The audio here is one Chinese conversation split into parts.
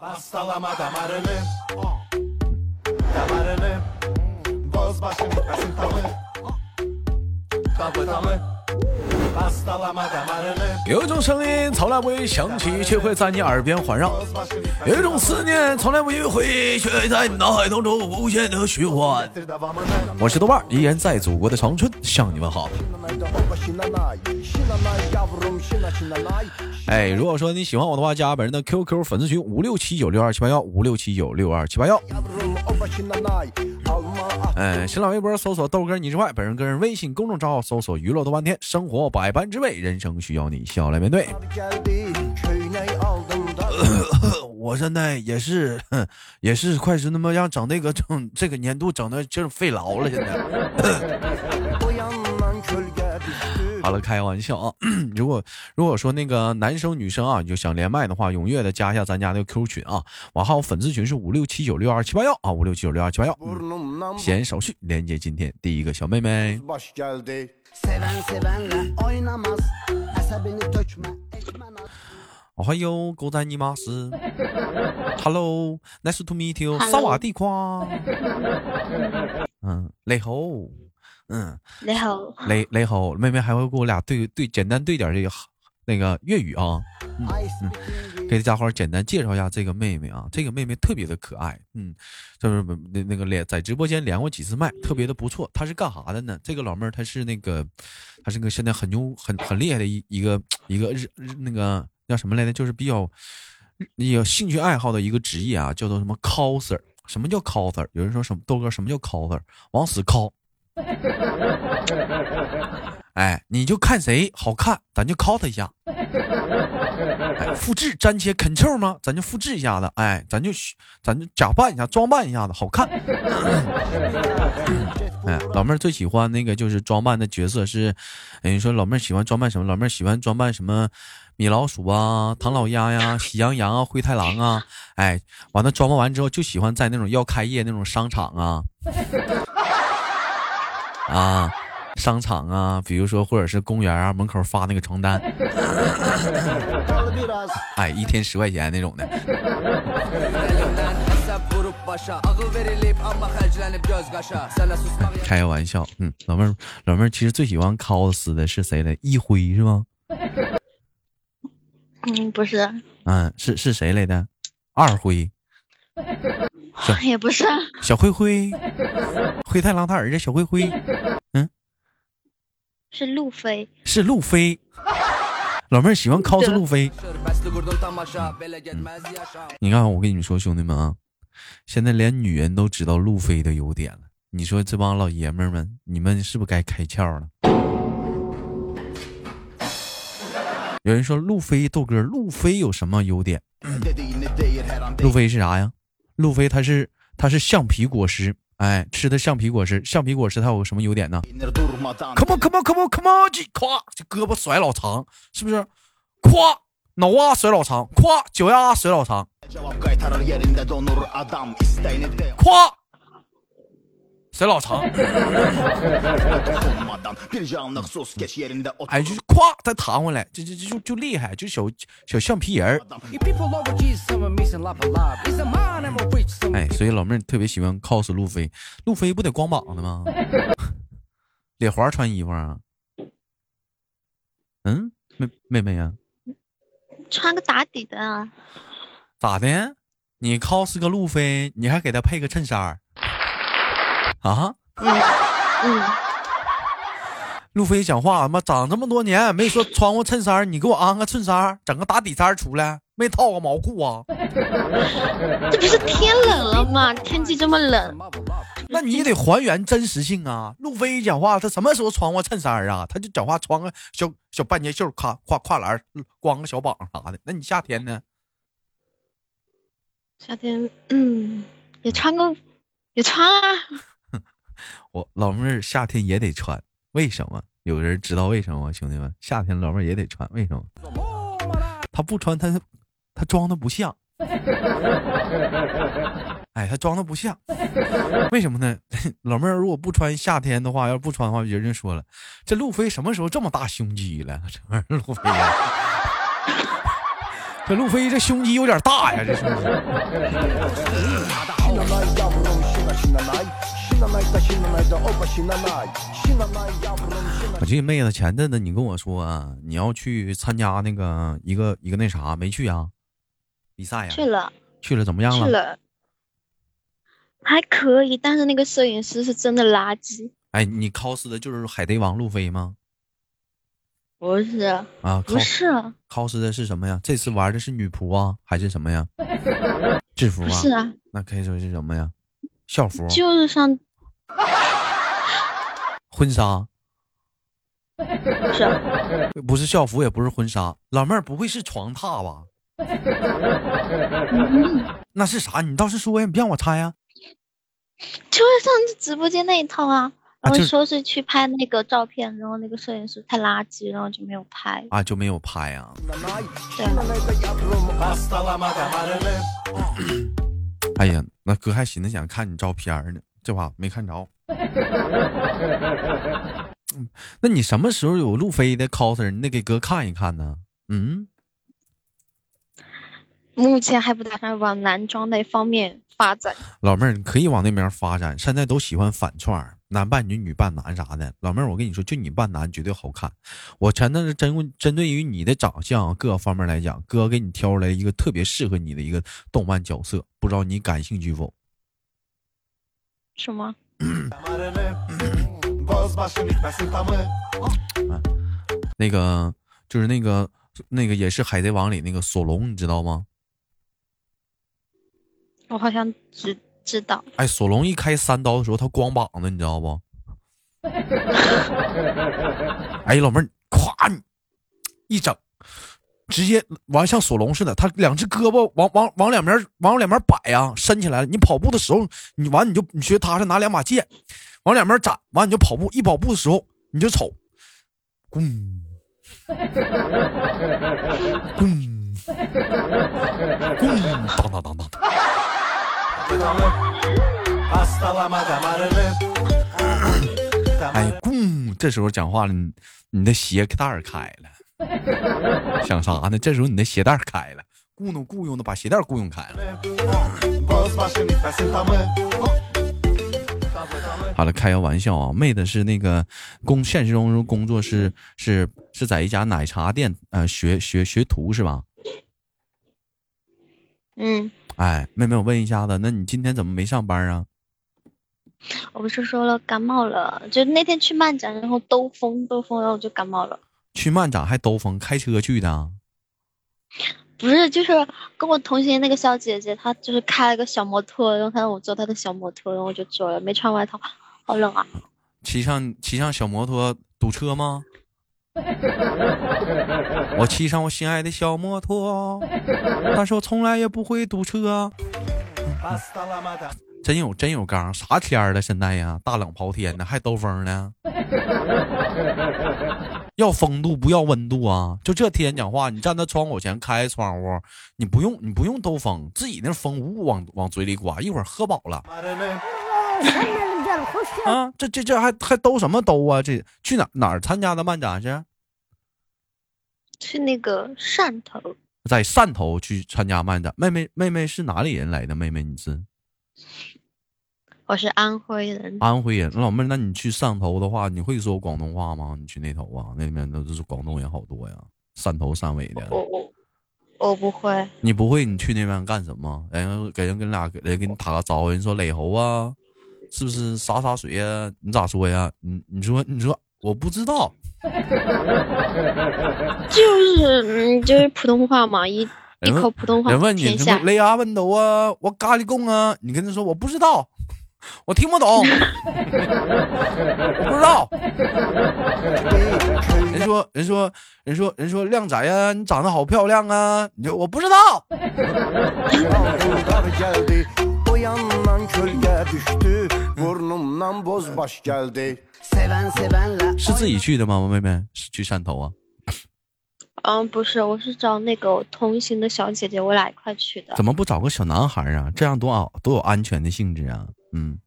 Pastalama damarını. Damarını. Boz başım bitmesin tamı. Kapıtamı 有一种声音从来不会响起，却会在你耳边环绕；有一种思念从来不会回忆，却在你脑海当中无限的循环。我是豆瓣，依然在祖国的长春向你们好。哎，如果说你喜欢我的话，加本人的 QQ 粉丝群五六七九六二七八幺五六七九六二七八幺。嗯，新浪微博搜索豆哥你之外，本人个人微信公众账号搜索娱乐多半天，生活百般滋味，人生需要你笑来面对。我现在也是，也是快是那么样整那个整这个年度整的就是费老了，现在。好了，开玩笑啊！如果如果说那个男生女生啊，就想连麦的话，踊跃的加一下咱家那个 QQ 群啊，完号粉丝群是五六七九六二七八幺啊，五六七九六二七八幺。闲手续，连接今天第一个小妹妹。哦嗨哟，狗仔尼玛斯，Hello，Nice to meet you，萨瓦迪夸。嗯，雷猴。嗯，你好，你你好，妹妹还会跟我俩对对简单对点这个那个粤语啊，嗯嗯，给大伙简单介绍一下这个妹妹啊，这个妹妹特别的可爱，嗯，就是那那个连在直播间连过几次麦，特别的不错。她是干啥的呢？这个老妹儿她是那个，她是个现在很牛很很厉害的一一个一个日日那个叫什么来着？就是比较有兴趣爱好的一个职业啊，叫做什么 coser？什么叫 coser？有人说什么豆哥什么叫 coser？往死 cos。哎，你就看谁好看，咱就 cos 他一下。哎，复制粘贴 Ctrl 吗？咱就复制一下子。哎，咱就咱就假扮一下，装扮一下子，好看。哎，老妹儿最喜欢那个就是装扮的角色是，哎，你说老妹儿喜欢装扮什么？老妹儿喜欢装扮什么？米老鼠啊，唐老鸭呀，喜羊羊啊，灰太狼啊。哎，完了装扮完之后就喜欢在那种要开业那种商场啊。啊，商场啊，比如说或者是公园啊，门口发那个床单，哎，一天十块钱那种的。开个玩笑，嗯，老妹儿，老妹儿其实最喜欢 cos 的是谁嘞？一辉是吗？嗯，不是。嗯，是是谁来的？二辉。也不是小灰灰，灰太狼他儿子小灰灰，嗯，是路飞，是路飞。老妹儿喜欢 cos 路飞。你看，我跟你们说，兄弟们啊，现在连女人都知道路飞的优点了。你说这帮老爷们儿们，你们是不是该开窍了？有人说路飞豆哥，路飞有什么优点？路飞是啥呀？路飞他是他是橡皮果实，哎，吃的橡皮果实，橡皮果实它有什么优点呢？Come on come on come on come on，咵，这胳膊甩老长，是不是？咵，脑瓜甩老长，咵，脚丫甩老长，咵。甩老长，哎，就是咵，再弹回来，就就就就厉害，就小小橡皮人儿。哎，所以老妹儿特别喜欢 cos 路飞，路飞不得光膀子吗？脸环穿衣服啊？嗯，妹妹妹呀，穿个打底的啊？咋的？你 cos 个路飞，你还给他配个衬衫？啊，嗯，路飞讲话，妈长这么多年没说穿过衬衫，你给我安个衬衫，整个打底衫出来，没套个毛裤啊？这不是天冷了吗？天气这么冷，那你得还原真实性啊！路飞讲话，他什么时候穿过衬衫啊？他就讲话穿个小小半截袖，卡跨跨栏，光个小膀啥的。那你夏天呢？夏天，嗯，也穿个，也穿啊。我老妹儿夏天也得穿，为什么？有人知道为什么吗？兄弟们，夏天老妹儿也得穿，为什么？她不穿，她她装的不像。哎，她装的不像，为什么呢？老妹儿如果不穿夏天的话，要不穿的话，别人说了，这路飞什么时候这么大胸肌了？这玩意儿路飞。这路飞这胸肌有点大呀，这胸肌？我记得妹子前阵子你跟我说啊，你要去参加那个一个一个那啥，没去啊？比赛呀？去了，去了，怎么样了？去了，还可以，但是那个摄影师是真的垃圾。哎，你 cos 的就是海贼王路飞吗？不是啊，不是 cos 的是什么呀？这次玩的是女仆啊，还是什么呀？制服啊？是啊，那可以说是什么呀？校服？就是上 婚纱？不是？不是校服，也不是婚纱。老妹儿不会是床榻吧？那是啥？你倒是说呀，你别让我猜呀。就是上次直播间那一套啊，然后说是去拍那个照片，然后那个摄影师太垃圾，然后就没有拍啊，就没有拍啊。对。哎呀，那哥还寻思想看你照片呢，这话没看着。嗯，那你什么时候有路飞的 coser？你得给哥看一看呢。嗯。目前还不打算往男装那方面发展。老妹儿，你可以往那边发展。现在都喜欢反串，男扮女，女扮男啥的。老妹儿，我跟你说，就你扮男绝对好看。我前段是针针对于你的长相各方面来讲，哥给你挑出来一个特别适合你的一个动漫角色，不知道你感兴趣否？什么？那个就是那个那个也是海贼王里那个索隆，你知道吗？我好像知知道。哎，索隆一开三刀的时候，他光膀子，你知道不？哎，老妹儿，咵，一整，直接完像索隆似的，他两只胳膊往往往两边往两边摆呀，伸起来了。你跑步的时候，你完你就你学他是拿两把剑往两边斩，完你就跑步，一跑步的时候你就瞅，咣，咣，咣，当当当当。哎，咕！这时候讲话了，你你的鞋带开了，想啥呢？这时候你的鞋带开了，雇弄雇佣的把鞋带儿雇佣开了。好了，开个玩笑啊，妹子是那个工，现实中工作是是是在一家奶茶店，呃，学学学徒是吧？嗯。哎，妹妹，我问一下子，那你今天怎么没上班啊？我不是说了感冒了，就那天去漫展，然后兜风，兜风，然后我就感冒了。去漫展还兜风，开车去的？不是，就是跟我同行那个小姐姐，她就是开了个小摩托，然后她让我坐她的小摩托，然后我就坐了，没穿外套，好冷啊！骑上骑上小摩托堵车吗？我骑上我心爱的小摩托，但是我从来也不会堵车。真有真有刚，啥天儿了现在呀？大冷刨天的，还兜风呢？要风度不要温度啊！就这天讲话，你站在窗口前开窗户，你不用你不用兜风，自己那风呜呜往往嘴里刮，一会儿喝饱了。啊，这这这还还兜什么兜啊？这去哪哪儿参加的漫展去？去那个汕头，在汕头去参加漫展。妹妹妹妹是哪里人来的？妹妹你是？我是安徽人。安徽人，老妹儿，那你去汕头的话，你会说广东话吗？你去那头啊，那边都是广东人好多呀。汕头汕尾的。我我我不会。你不会？你去那边干什么？人给人跟俩人给你打个招呼，人说磊猴啊。是不是洒洒水呀？你咋说呀？你你说你说我不知道，就是嗯就是普通话嘛，一一口普通话。人问你什么雷阿问头啊？我咖喱贡啊？你跟他说我不知道，我听不懂，我不知道。人说人说人说人说靓仔呀，你长得好漂亮啊！你说我不知道。是自己去的吗？妹妹是去汕头啊？嗯，不是，我是找那个同行的小姐姐，我俩一块去的。怎么不找个小男孩啊？这样多好，多有安全的性质啊！嗯，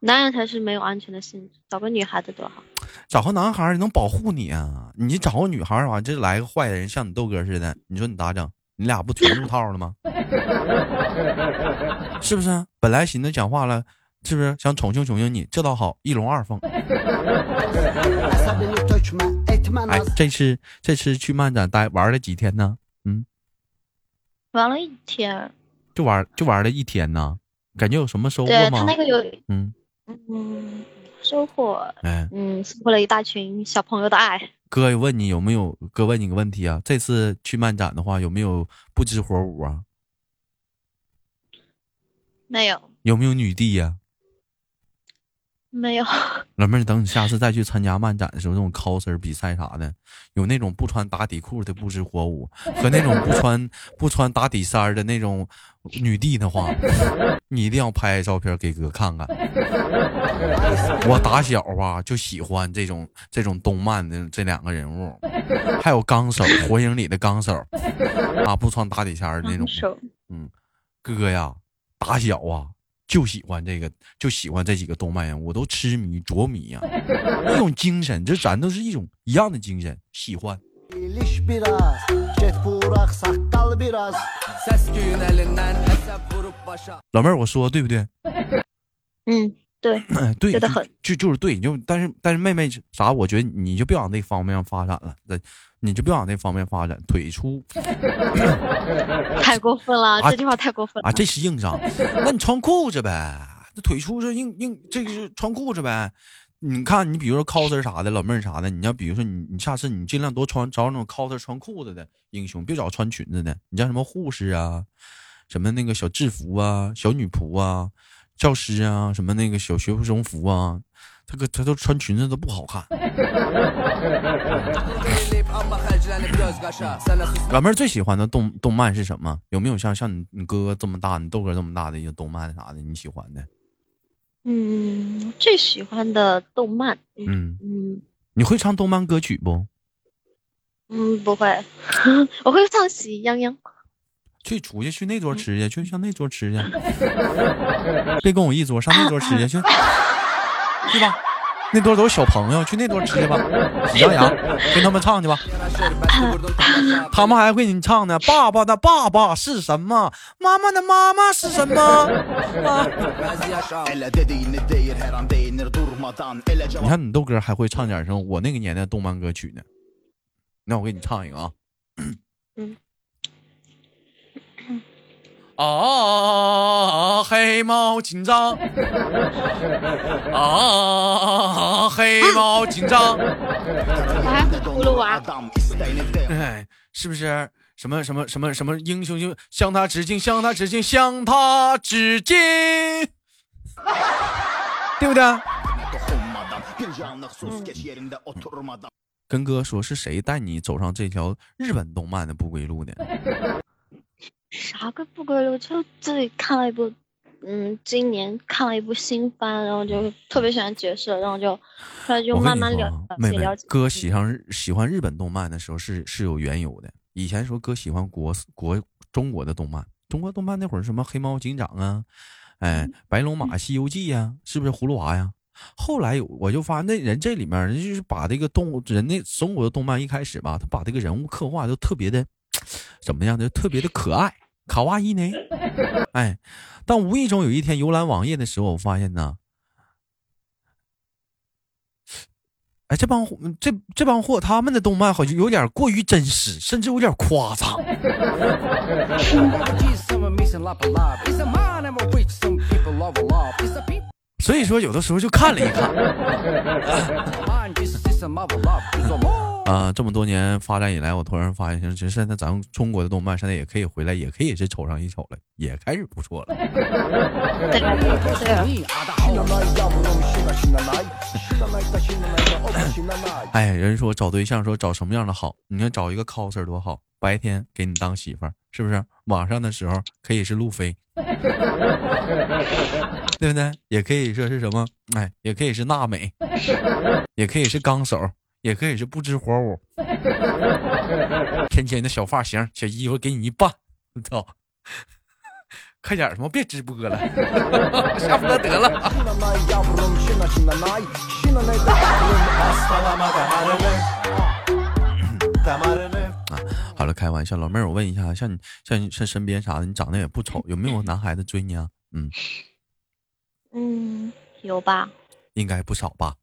男人才是没有安全的性质，找个女孩子多好。找个男孩能保护你啊！你找个女孩完，这来个坏人，像你豆哥似的，你说你咋整？你俩不全入套了吗？是不是？本来寻思讲话了，是不是想宠幸宠幸你？这倒好，一龙二凤。哎，这次这次去漫展待玩了几天呢？嗯，玩了一天，就玩就玩了一天呢，感觉有什么收获吗？对他那个有，嗯嗯，收获，哎，嗯，收获了一大群小朋友的爱。哥问你有没有？哥问你个问题啊，这次去漫展的话，有没有不知火舞啊？没有。有没有女帝呀？没有。老妹儿，等你下次再去参加漫展的时候，那种 coser 比赛啥的，有那种不穿打底裤的不知火舞，和那种不穿不穿打底衫的那种女帝的话，你一定要拍照片给哥看看。我打小吧就喜欢这种这种动漫的这两个人物，还有纲手，火影里的纲手啊，不穿打底衫的那种。嗯，哥呀，打小啊就喜欢这个，就喜欢这几个动漫人，我都痴迷着迷呀，一种精神，这咱都是一种一样的精神，喜欢。老妹儿，我说对不对？嗯。对，对就就是对，就但是但是妹妹啥，我觉得你就别往那方面发展了，那你就别往那方面发展，腿粗，太过分了，这句话太过分了啊！这是硬伤，那你穿裤子呗，那腿粗是硬硬，这个是穿裤子呗。你看，你比如说 coser 啥的，老妹儿啥的，你要比如说你你下次你尽量多穿找那种 coser 穿裤子的英雄，别找穿裙子的。你像什么护士啊，什么那个小制服啊，小女仆啊。教师啊，什么那个小学生服啊，他个他都穿裙子都不好看。老妹儿最喜欢的动动漫是什么？有没有像像你你哥哥这么大，你豆哥这么大的一个动漫啥的你喜欢的？嗯，最喜欢的动漫，嗯嗯，你会唱动漫歌曲不？嗯，不会，我会唱喜羊羊。去出去去那桌吃去，去上那桌吃去，别跟我一桌，上那桌吃去，去，去吧，那桌都是小朋友，去那桌吃去吧。喜羊羊，跟他们唱去吧。他们还会你唱呢。爸爸的爸爸是什么？妈妈的妈妈是什么？你看你豆哥还会唱点什么？我那个年代动漫歌曲呢。那我给你唱一个啊。嗯。啊，黑猫警长！啊，黑猫警长！还葫芦娃？哎，是不是什么什么什么什么英雄就向他致敬，向他致敬，向他致敬，对不对？跟哥说，是谁带你走上这条日本动漫的不归路的？啥个不归路？就自己看了一部，嗯，今年看了一部新番，然后就特别喜欢角色，然后就后来就慢慢了妹妹，哥喜欢喜欢日本动漫的时候是是有缘由的。以前说哥喜欢国国中国的动漫，中国动漫那会儿什么黑猫警长啊，哎，白龙马、西游记呀，是不是葫芦娃呀？后来我就发现那人这里面人就是把这个动物人那中国的动漫一开始吧，他把这个人物刻画都特别的怎么样就，特别的可爱。卡哇伊呢？哎，但无意中有一天浏览网页的时候，我发现呢，哎，这帮这这帮货他们的动漫好像有点过于真实，甚至有点夸张。所以说，有的时候就看了一看。啊，这么多年发展以来，我突然发现，其实现在咱们中国的动漫现在也可以回来，也可以是瞅上一瞅了，也开始不错了。哎，人说找对象说找什么样的好？你看找一个 coser 多好，白天给你当媳妇儿，是不是？晚上的时候可以是路飞，对不对？也可以说是什么？哎，也可以是娜美，也可以是纲手。也可以是不知火舞，天天的小发型、小衣服给你一扮，我操！快点，他妈别直播了，下播得了。啊，好了，开玩笑，老妹儿，我问一下，像你像你像身边啥的，你长得也不丑，有没有男孩子追你啊？嗯嗯，有吧？应该不少吧？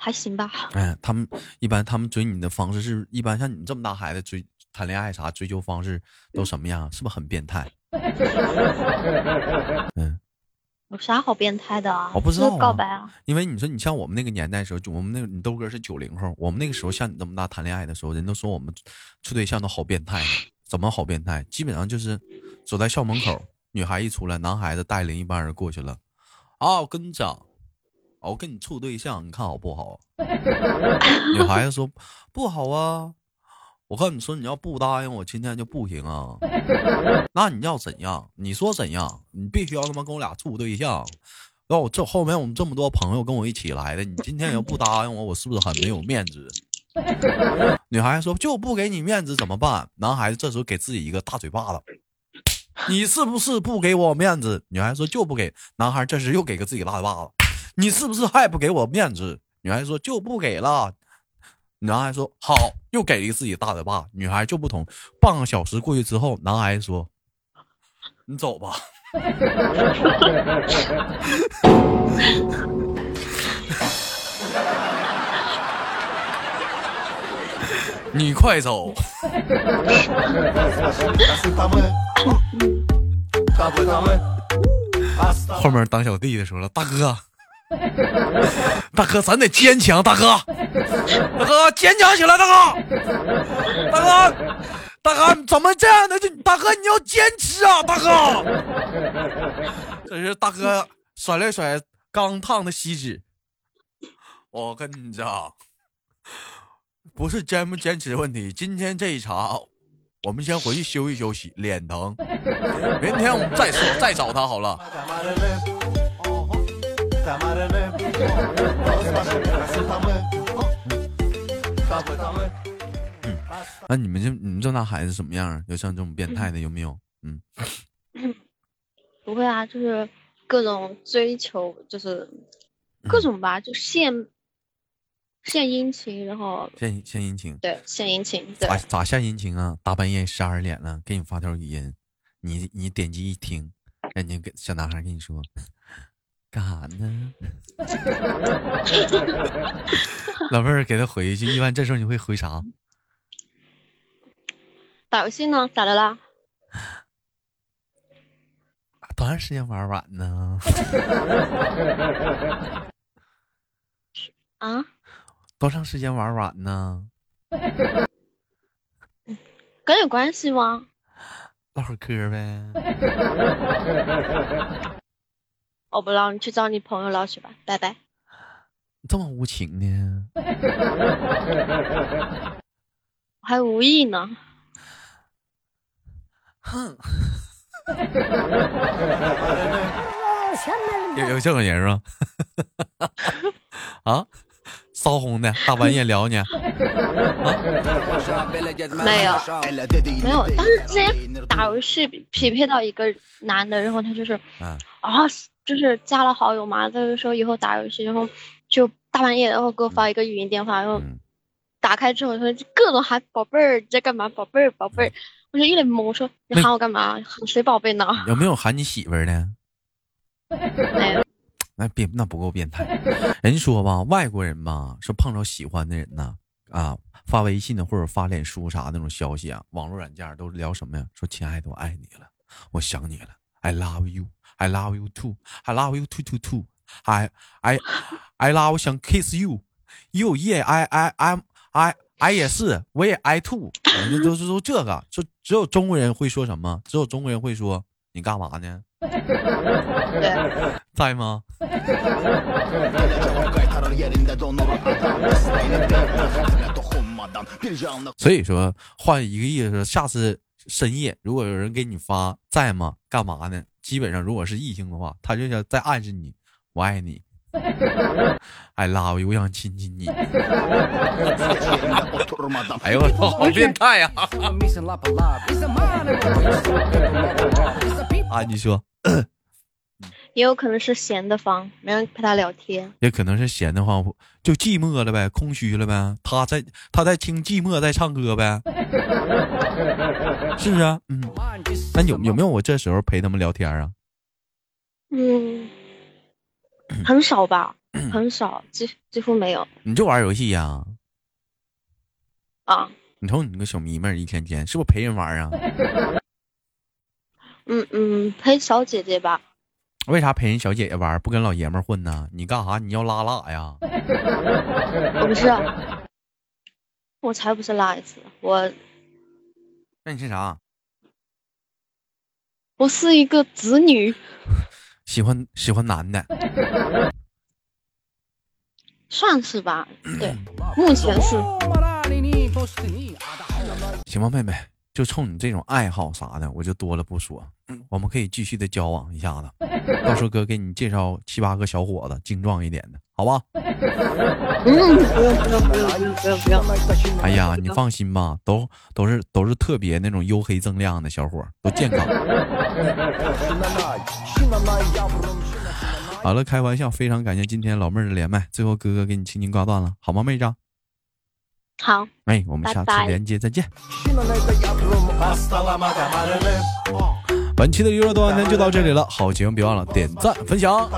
还行吧。哎，他们一般他们追你的方式是一般像你这么大孩子追谈恋爱啥追求方式都什么样？是不是很变态？嗯。有啥好变态的啊？我不知道告白啊。因为你说你像我们那个年代时候，我们那个你豆哥是九零后，我们那个时候像你这么大谈恋爱的时候，人都说我们处对象都好变态。怎么好变态？基本上就是走在校门口，女孩一出来，男孩子带领一帮人过去了。啊，我跟你讲，我跟你处对象，你看好不好？女孩子说不好啊。我跟你说，你要不答应我，今天就不行啊！那你要怎样？你说怎样？你必须要他妈跟我俩处对象。那我这后面我们这么多朋友跟我一起来的，你今天要不答应我，我是不是很没有面子？女孩子说就不给你面子怎么办？男孩子这时候给自己一个大嘴巴子，你是不是不给我面子？女孩子说就不给。男孩这时又给个自己大嘴巴子，你是不是还不给我面子？女孩说就不给了。男孩说好，又给了自己大嘴巴。女孩就不同，半个小时过去之后，男孩说：“你走吧。你快走。后面当小弟的说了，大哥。大哥，咱得坚强，大哥，大哥坚强起来，大哥，大哥，大哥，怎么这样的？就大哥，你要坚持啊，大哥。这是大哥甩了甩刚烫的锡纸。我跟你讲，不是坚不坚持的问题。今天这一场，我们先回去休息休息，脸疼。明天我们再说，再找他好了。那你们这你们这大孩子什么样？有像这种变态的有没有？嗯，不会啊，就是各种追求，就是各种吧，就献献殷勤，然后献献殷勤，对，献殷勤，咋咋献殷勤啊？大半夜十二点了，给你发条语音，你你点击一听，让你给小男孩跟你说。干啥呢？老妹儿给他回一句，一般这时候你会回啥？打游戏呢？咋的啦？多长时间玩完呢？啊？多长时间玩完 呢？跟有关系吗？唠会嗑呗。我不唠，你去找你朋友唠去吧，拜拜。这么无情呢？还无意呢。哼。有有这种人吗？啊？骚红的，大半夜聊你？没有，没有。当时之前打游戏匹配到一个男的，然后他就是啊。就是加了好友嘛，他就说以后打游戏，然后就大半夜然后给我发一个语音电话，然后打开之后说各种喊宝贝儿你在干嘛，宝贝儿宝贝儿，我就一脸懵，我说你喊我干嘛？喊谁宝贝呢？有没有喊你媳妇儿的？没有。那变那不够变态。人说吧，外国人嘛，说碰着喜欢的人呢，啊，发微信的或者发脸书啥那种消息啊，网络软件都聊什么呀？说亲爱的，我爱你了，我想你了，I love you。I love you too. I love you too too too. I I I love 想 kiss you. You yeah. I I I'm I I 也是，我也 I too。都是说这个，就只有中国人会说什么？只有中国人会说你干嘛呢？在吗？所以说换一个意思，下次深夜如果有人给你发在吗？干嘛呢？基本上，如果是异性的话，他就想在暗示你，我爱你，I love you，我想亲亲你。哎呦我操，好变态呀！啊，你说，也有可能是闲的慌，没人陪他聊天。也可能是闲的慌，就寂寞了呗，空虚了呗。他在他在听寂寞，在唱歌呗，是不是？嗯，那有有没有我这时候陪他们聊天啊？嗯，很少吧，很少，几几乎没有。你就玩游戏呀？啊。你瞅你个小迷妹，一天天是不是陪人玩啊？嗯嗯，陪小姐姐吧。为啥陪人小姐姐玩，不跟老爷们混呢？你干啥？你要拉拉呀？我不是，我才不是拉一次。我，那你是啥？我是一个子女。喜欢喜欢男的。算是吧，对，目前是。行吧，妹妹，就冲你这种爱好啥的，我就多了不说。我们可以继续的交往一下子，到时候哥给你介绍七八个小伙子，精壮一点的，好吧？哎呀，你放心吧，都都是都是特别那种黝黑锃亮的小伙，都健康。好了，开玩笑，非常感谢今天老妹儿的连麦，最后哥哥给你轻轻挂断了，好吗，妹子？好，哎，我们下次连接再见。本期的娱乐多半天就到这里了，好节目别忘了点赞分享。